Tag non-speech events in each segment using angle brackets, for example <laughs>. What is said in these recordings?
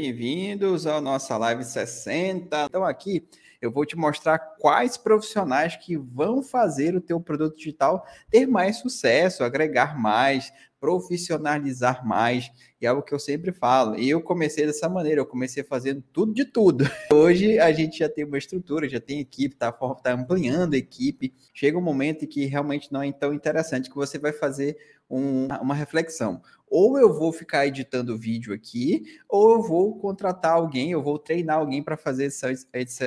Bem-vindos ao nossa live 60. Então aqui eu vou te mostrar quais profissionais que vão fazer o teu produto digital ter mais sucesso, agregar mais, profissionalizar mais. E é algo que eu sempre falo. E eu comecei dessa maneira, eu comecei fazendo tudo de tudo. <laughs> Hoje a gente já tem uma estrutura, já tem equipe, está tá ampliando a equipe. Chega um momento em que realmente não é tão interessante que você vai fazer um, uma reflexão. Ou eu vou ficar editando vídeo aqui, ou eu vou contratar alguém, eu vou treinar alguém para fazer essa,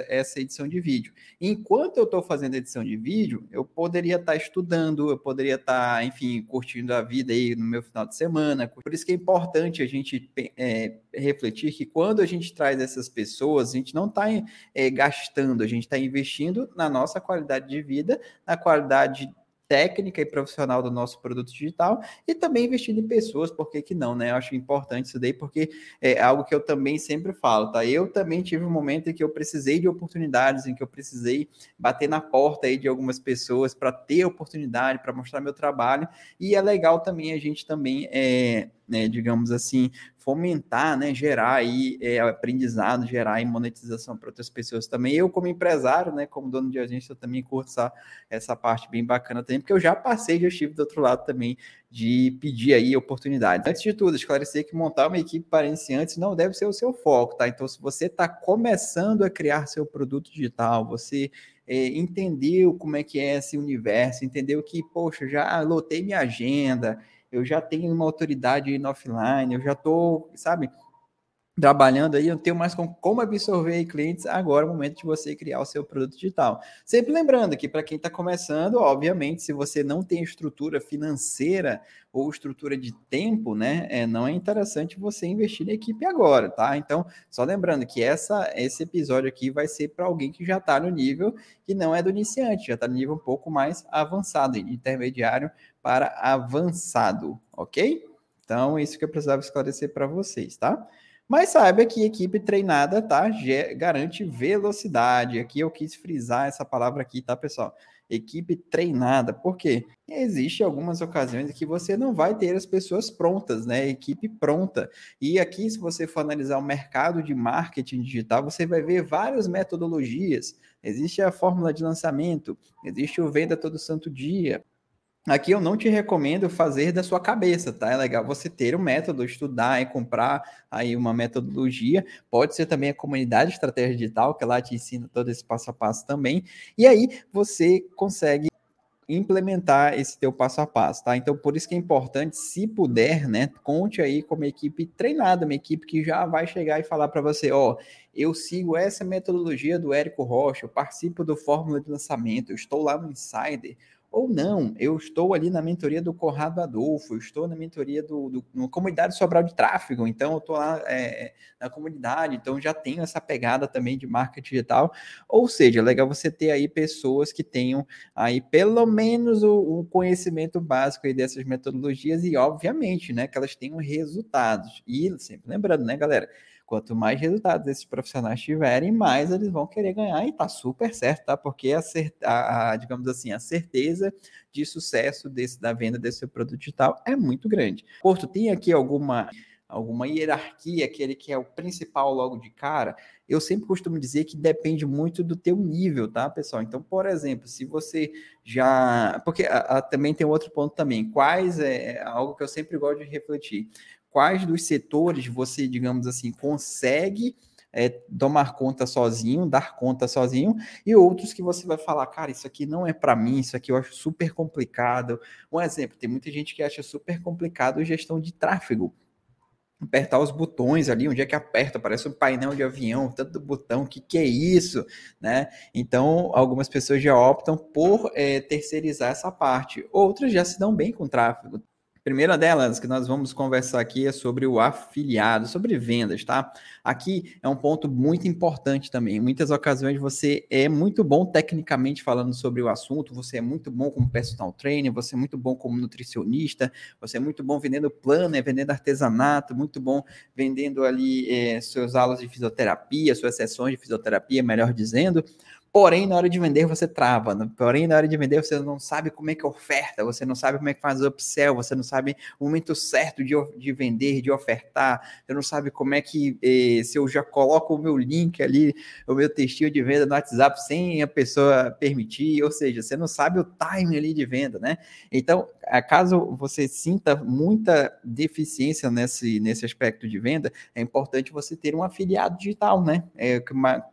essa edição de vídeo. Enquanto eu estou fazendo edição de vídeo, eu poderia estar tá estudando, eu poderia estar, tá, enfim, curtindo a vida aí no meu final de semana. Por isso que é importante a gente é, refletir que quando a gente traz essas pessoas, a gente não está é, gastando, a gente está investindo na nossa qualidade de vida, na qualidade técnica e profissional do nosso produto digital e também investindo em pessoas, por que, que não, né? Eu acho importante isso daí, porque é algo que eu também sempre falo, tá? Eu também tive um momento em que eu precisei de oportunidades, em que eu precisei bater na porta aí de algumas pessoas para ter oportunidade, para mostrar meu trabalho, e é legal também a gente também é, né, digamos assim, fomentar, né, gerar aí é, aprendizado, gerar aí monetização para outras pessoas também. Eu, como empresário, né, como dono de agência, eu também curto essa, essa parte bem bacana também, porque eu já passei, já estive do outro lado também de pedir aí oportunidades. Antes de tudo, esclarecer que montar uma equipe para iniciantes não deve ser o seu foco, tá? Então, se você está começando a criar seu produto digital, você é, entendeu como é que é esse universo, entendeu que, poxa, já lotei minha agenda, eu já tenho uma autoridade no offline, eu já estou, sabe, trabalhando aí, eu não tenho mais como, como absorver clientes, agora é o momento de você criar o seu produto digital. Sempre lembrando que para quem está começando, obviamente, se você não tem estrutura financeira ou estrutura de tempo, né, é, não é interessante você investir na equipe agora, tá? Então, só lembrando que essa, esse episódio aqui vai ser para alguém que já está no nível que não é do iniciante, já está no nível um pouco mais avançado, intermediário para avançado, ok? Então, isso que eu precisava esclarecer para vocês, tá? Mas saiba que equipe treinada, tá? Garante velocidade. Aqui eu quis frisar essa palavra aqui, tá, pessoal? Equipe treinada. Por quê? Existem algumas ocasiões que você não vai ter as pessoas prontas, né? Equipe pronta. E aqui, se você for analisar o mercado de marketing digital, você vai ver várias metodologias. Existe a fórmula de lançamento, existe o venda todo santo dia, Aqui eu não te recomendo fazer da sua cabeça, tá? É legal você ter um método, estudar e comprar aí uma metodologia. Pode ser também a comunidade estratégia digital, que lá te ensina todo esse passo a passo também. E aí você consegue implementar esse teu passo a passo, tá? Então, por isso que é importante, se puder, né, conte aí com uma equipe treinada, uma equipe que já vai chegar e falar para você, ó, eu sigo essa metodologia do Érico Rocha, eu participo do Fórmula de Lançamento, eu estou lá no Insider, ou não, eu estou ali na mentoria do Conrado Adolfo, eu estou na mentoria do, do comunidade Sobral de Tráfego, então eu estou lá é, na comunidade, então já tenho essa pegada também de marketing digital. Ou seja, é legal você ter aí pessoas que tenham aí pelo menos o, o conhecimento básico aí dessas metodologias e, obviamente, né, que elas tenham resultados. E sempre lembrando, né, galera? Quanto mais resultados esses profissionais tiverem, mais eles vão querer ganhar e tá super certo, tá? Porque a, a, a digamos assim, a certeza de sucesso desse, da venda desse seu produto digital é muito grande. Porto, tem aqui alguma alguma hierarquia, aquele que é o principal logo de cara, eu sempre costumo dizer que depende muito do teu nível, tá, pessoal? Então, por exemplo, se você já... Porque a, a, também tem outro ponto também. Quais é, é algo que eu sempre gosto de refletir quais dos setores você, digamos assim, consegue é, tomar conta sozinho, dar conta sozinho, e outros que você vai falar, cara, isso aqui não é para mim, isso aqui eu acho super complicado. Um exemplo, tem muita gente que acha super complicado gestão de tráfego. Apertar os botões ali, onde é que aperta? Parece um painel de avião, tanto botão, o que, que é isso? Né? Então, algumas pessoas já optam por é, terceirizar essa parte. Outras já se dão bem com tráfego primeira delas que nós vamos conversar aqui é sobre o afiliado, sobre vendas, tá? Aqui é um ponto muito importante também. Em muitas ocasiões você é muito bom tecnicamente falando sobre o assunto, você é muito bom como personal trainer, você é muito bom como nutricionista, você é muito bom vendendo planner, vendendo artesanato, muito bom vendendo ali é, suas aulas de fisioterapia, suas sessões de fisioterapia, melhor dizendo. Porém, na hora de vender, você trava. Né? Porém, na hora de vender, você não sabe como é que oferta, você não sabe como é que faz upsell, você não sabe o momento certo de, de vender, de ofertar, você não sabe como é que, eh, se eu já coloco o meu link ali, o meu textinho de venda no WhatsApp sem a pessoa permitir, ou seja, você não sabe o time ali de venda, né? Então, caso você sinta muita deficiência nesse, nesse aspecto de venda, é importante você ter um afiliado digital, né? É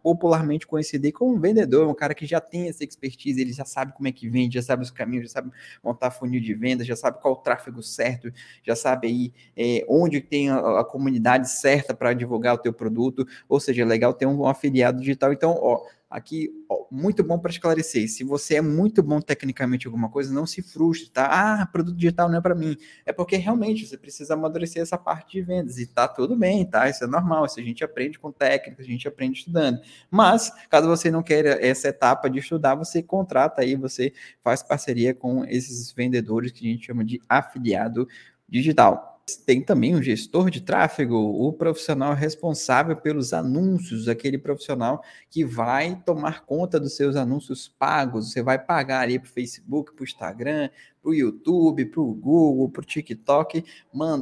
popularmente conhecido como vendedor, um cara que já tem essa expertise, ele já sabe como é que vende, já sabe os caminhos, já sabe montar funil de venda, já sabe qual o tráfego certo, já sabe aí é, onde tem a, a comunidade certa para divulgar o teu produto, ou seja, é legal ter um, um afiliado digital. Então, ó, Aqui, ó, muito bom para esclarecer. Se você é muito bom tecnicamente em alguma coisa, não se frustre, tá? Ah, produto digital não é para mim. É porque realmente você precisa amadurecer essa parte de vendas e tá tudo bem, tá? Isso é normal, isso a gente aprende com técnica, a gente aprende estudando. Mas, caso você não queira essa etapa de estudar, você contrata aí, você faz parceria com esses vendedores que a gente chama de afiliado digital. Tem também o gestor de tráfego, o profissional responsável pelos anúncios, aquele profissional que vai tomar conta dos seus anúncios pagos. Você vai pagar ali para o Facebook, para o Instagram, para o YouTube, para o Google, para o TikTok,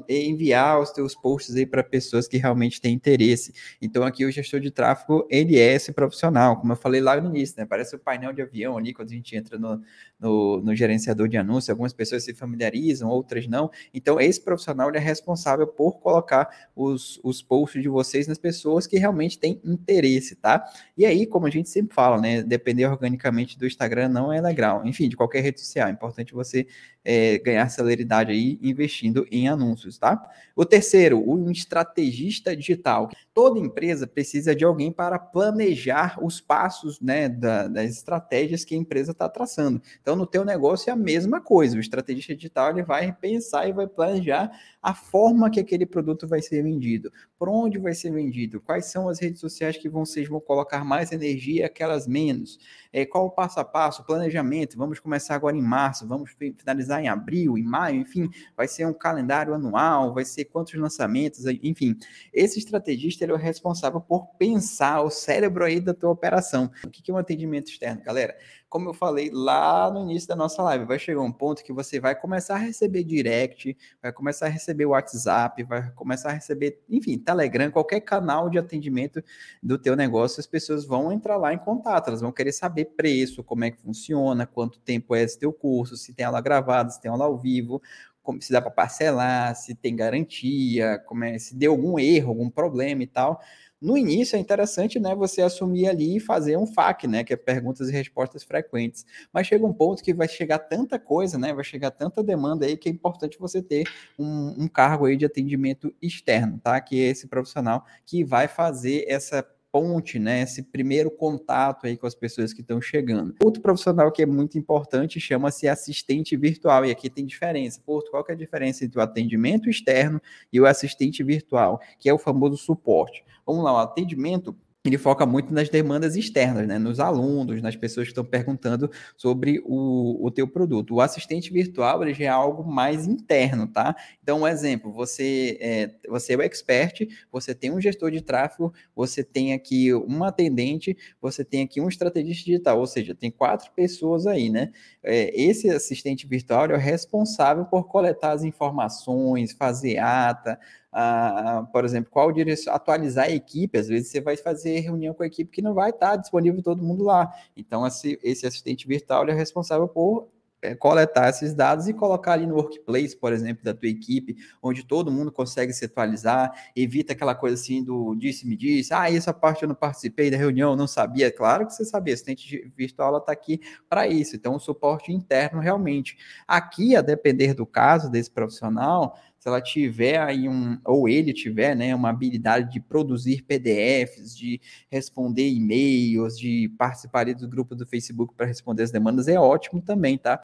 enviar os teus posts aí para pessoas que realmente têm interesse. Então aqui o gestor de tráfego, ele é esse profissional, como eu falei lá no início, né? Parece o painel de avião ali, quando a gente entra no, no, no gerenciador de anúncio, algumas pessoas se familiarizam, outras não. Então esse profissional é responsável por colocar os, os posts de vocês nas pessoas que realmente têm interesse, tá? E aí, como a gente sempre fala, né? Depender organicamente do Instagram não é legal. Enfim, de qualquer rede social, é importante você é, ganhar celeridade aí investindo em anúncios, tá? O terceiro, um estrategista digital. Toda empresa precisa de alguém para planejar os passos, né, da, das estratégias que a empresa está traçando. Então, no teu negócio é a mesma coisa. O estrategista digital ele vai pensar e vai planejar a forma que aquele produto vai ser vendido, por onde vai ser vendido, quais são as redes sociais que vocês vão colocar mais energia, aquelas menos, é, qual o passo a passo, planejamento. Vamos começar agora em março, vamos finalizar em abril, em maio, enfim, vai ser um calendário anual, vai ser quantos lançamentos, enfim. Esse estrategista ele é o responsável por pensar o cérebro aí da tua operação. O que é um atendimento externo, galera? como eu falei lá no início da nossa live, vai chegar um ponto que você vai começar a receber direct, vai começar a receber WhatsApp, vai começar a receber, enfim, Telegram, qualquer canal de atendimento do teu negócio, as pessoas vão entrar lá em contato, elas vão querer saber preço, como é que funciona, quanto tempo é esse teu curso, se tem aula gravada, se tem aula ao vivo, como se dá para parcelar, se tem garantia, é, se deu algum erro, algum problema e tal. No início é interessante, né, você assumir ali e fazer um FAQ, né, que é perguntas e respostas frequentes. Mas chega um ponto que vai chegar tanta coisa, né, vai chegar tanta demanda aí que é importante você ter um, um cargo aí de atendimento externo, tá? Que é esse profissional que vai fazer essa ponte, né, esse primeiro contato aí com as pessoas que estão chegando. Outro profissional que é muito importante chama-se assistente virtual, e aqui tem diferença. Porto, qual que é a diferença entre o atendimento externo e o assistente virtual, que é o famoso suporte? Vamos lá, o atendimento ele foca muito nas demandas externas, né? nos alunos, nas pessoas que estão perguntando sobre o, o teu produto. O assistente virtual ele já é algo mais interno, tá? Então, um exemplo, você é, você é o expert, você tem um gestor de tráfego, você tem aqui um atendente, você tem aqui um estrategista digital, ou seja, tem quatro pessoas aí, né? É, esse assistente virtual é o responsável por coletar as informações, fazer ata, por exemplo, qual direção, atualizar a equipe, às vezes você vai fazer reunião com a equipe que não vai estar disponível todo mundo lá. Então, esse, assistente virtual é responsável por é, coletar esses dados e colocar ali no workplace, por exemplo, da tua equipe, onde todo mundo consegue se atualizar, evita aquela coisa assim do disse-me disse, ah, essa parte eu não participei da reunião, não sabia. Claro que você sabia, assistente virtual está aqui para isso, então o suporte interno realmente. Aqui, a depender do caso desse profissional, se ela tiver aí um, ou ele tiver, né, uma habilidade de produzir PDFs, de responder e-mails, de participar do grupo do Facebook para responder as demandas, é ótimo também, tá?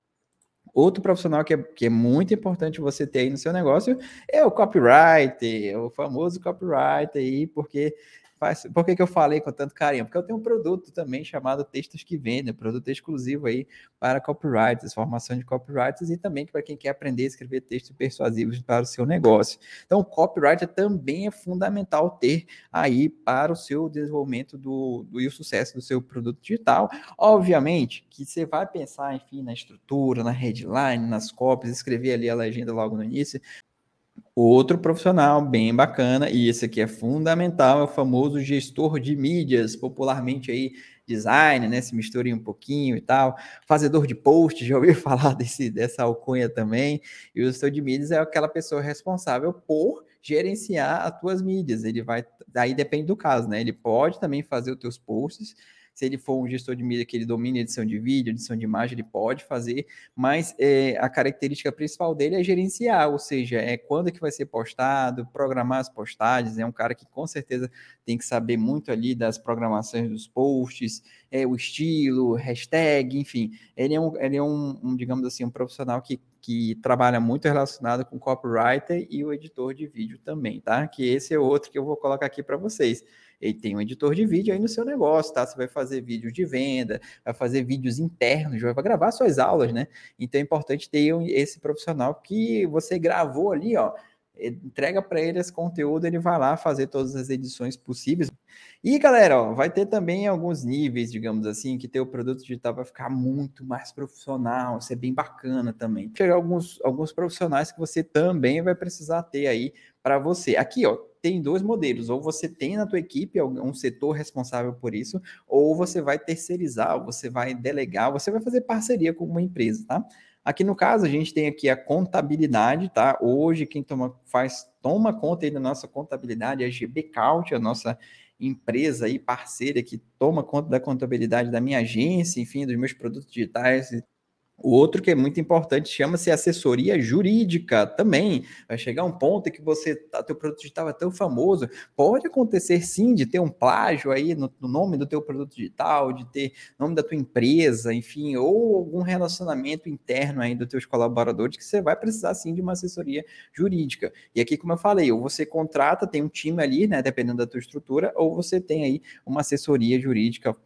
Outro profissional que é, que é muito importante você ter aí no seu negócio é o copywriter, o famoso copywriter aí, porque faz. Por que, que eu falei com tanto carinho? Porque eu tenho um produto também chamado Textos que Vendem, produto exclusivo aí para copywriters, formação de copywriters e também para quem quer aprender a escrever textos persuasivos para o seu negócio. Então, o copywriter também é fundamental ter aí para o seu desenvolvimento do, do e o sucesso do seu produto digital. Obviamente que você vai pensar, enfim, na estrutura, na headline, nas copies, escrever ali a legenda logo no início, Outro profissional bem bacana, e esse aqui é fundamental, é o famoso gestor de mídias, popularmente aí design, né? Se misture um pouquinho e tal. Fazedor de post, <laughs> já ouviu falar desse, dessa alcunha também. E o gestor de mídias é aquela pessoa responsável por gerenciar as tuas mídias. Ele vai, daí depende do caso, né? Ele pode também fazer os teus posts, se ele for um gestor de mídia que ele domina edição de vídeo, edição de imagem, ele pode fazer, mas é, a característica principal dele é gerenciar, ou seja, é quando é que vai ser postado, programar as postagens, é um cara que com certeza tem que saber muito ali das programações dos posts, é, o estilo, hashtag, enfim, ele é um, ele é um, um digamos assim, um profissional que que trabalha muito relacionado com copywriter e o editor de vídeo também, tá? Que esse é outro que eu vou colocar aqui para vocês ele tem um editor de vídeo aí no seu negócio, tá? Você vai fazer vídeos de venda, vai fazer vídeos internos, vai gravar suas aulas, né? Então é importante ter esse profissional que você gravou ali, ó, entrega para ele esse conteúdo, ele vai lá fazer todas as edições possíveis. E galera, ó, vai ter também alguns níveis, digamos assim, que teu produto digital vai ficar muito mais profissional, ser bem bacana também. Chegar alguns alguns profissionais que você também vai precisar ter aí para você. Aqui, ó, tem dois modelos, ou você tem na tua equipe um setor responsável por isso, ou você vai terceirizar, você vai delegar, você vai fazer parceria com uma empresa, tá? Aqui no caso, a gente tem aqui a contabilidade, tá? Hoje quem toma, faz, toma conta aí da nossa contabilidade é a GB Count, a nossa empresa aí parceira que toma conta da contabilidade da minha agência, enfim, dos meus produtos digitais o outro que é muito importante chama-se assessoria jurídica também. Vai chegar um ponto em que você, tá, teu produto digital é tão famoso, pode acontecer sim de ter um plágio aí no, no nome do teu produto digital, de ter nome da tua empresa, enfim, ou algum relacionamento interno aí dos teus colaboradores que você vai precisar sim de uma assessoria jurídica. E aqui, como eu falei, ou você contrata, tem um time ali, né, dependendo da tua estrutura, ou você tem aí uma assessoria jurídica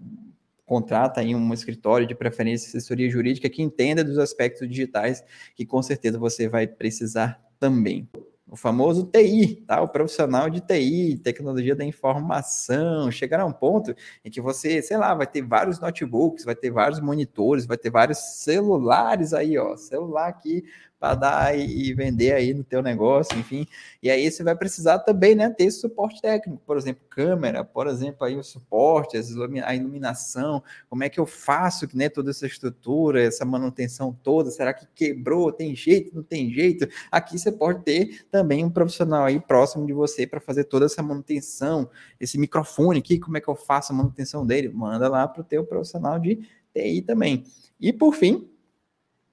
contrata aí um escritório de preferência assessoria jurídica que entenda dos aspectos digitais que com certeza você vai precisar também. O famoso TI, tá? O profissional de TI, tecnologia da informação, chegar a um ponto em que você, sei lá, vai ter vários notebooks, vai ter vários monitores, vai ter vários celulares aí, ó, celular aqui para dar e vender aí no teu negócio, enfim. E aí você vai precisar também, né, ter esse suporte técnico, por exemplo, câmera, por exemplo, aí o suporte, a iluminação, como é que eu faço, né, toda essa estrutura, essa manutenção toda, será que quebrou, tem jeito, não tem jeito? Aqui você pode ter também um profissional aí próximo de você para fazer toda essa manutenção, esse microfone aqui, como é que eu faço a manutenção dele? Manda lá para o teu profissional de TI também. E por fim,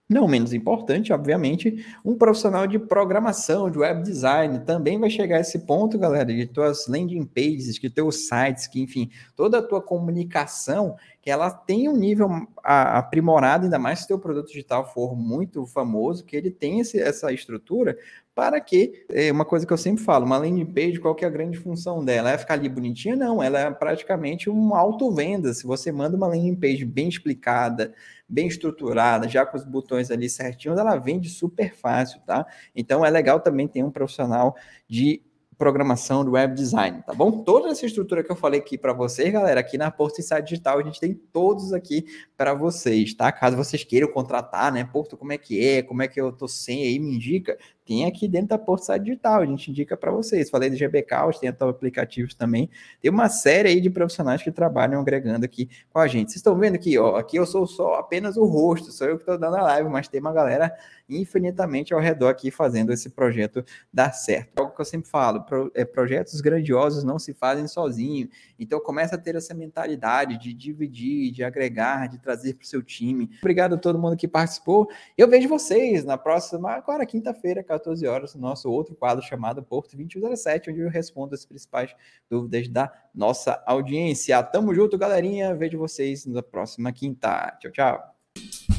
não menos importante, obviamente, um profissional de programação, de web design, também vai chegar a esse ponto, galera, de tuas landing pages, de teus sites, que, enfim, toda a tua comunicação, que ela tem um nível aprimorado, ainda mais se teu produto digital for muito famoso, que ele tem esse, essa estrutura, para que, é uma coisa que eu sempre falo, uma landing page, qual que é a grande função dela? É ficar ali bonitinha? Não, ela é praticamente uma auto-venda. Se você manda uma landing page bem explicada, bem estruturada, já com os botões ali certinhos, ela vende super fácil, tá? Então é legal também ter um profissional de programação do web design, tá bom? Toda essa estrutura que eu falei aqui para vocês, galera, aqui na Porto Insight Digital, a gente tem todos aqui para vocês, tá? Caso vocês queiram contratar, né? Porto, como é que é? Como é que eu tô sem aí? Me indica tem aqui dentro da Porto Digital, a gente indica para vocês. Falei de GBK, tem até aplicativos também. Tem uma série aí de profissionais que trabalham agregando aqui com a gente. Vocês estão vendo aqui, ó, aqui eu sou só apenas o rosto, sou eu que estou dando a live, mas tem uma galera infinitamente ao redor aqui fazendo esse projeto dar certo. Algo que eu sempre falo, pro, é, projetos grandiosos não se fazem sozinho. Então começa a ter essa mentalidade de dividir, de agregar, de trazer para o seu time. Obrigado a todo mundo que participou. Eu vejo vocês na próxima, agora quinta-feira, 14 horas, no nosso outro quadro chamado Porto 2017, onde eu respondo as principais dúvidas da nossa audiência. Tamo junto, galerinha. Vejo vocês na próxima quinta. Tchau, tchau.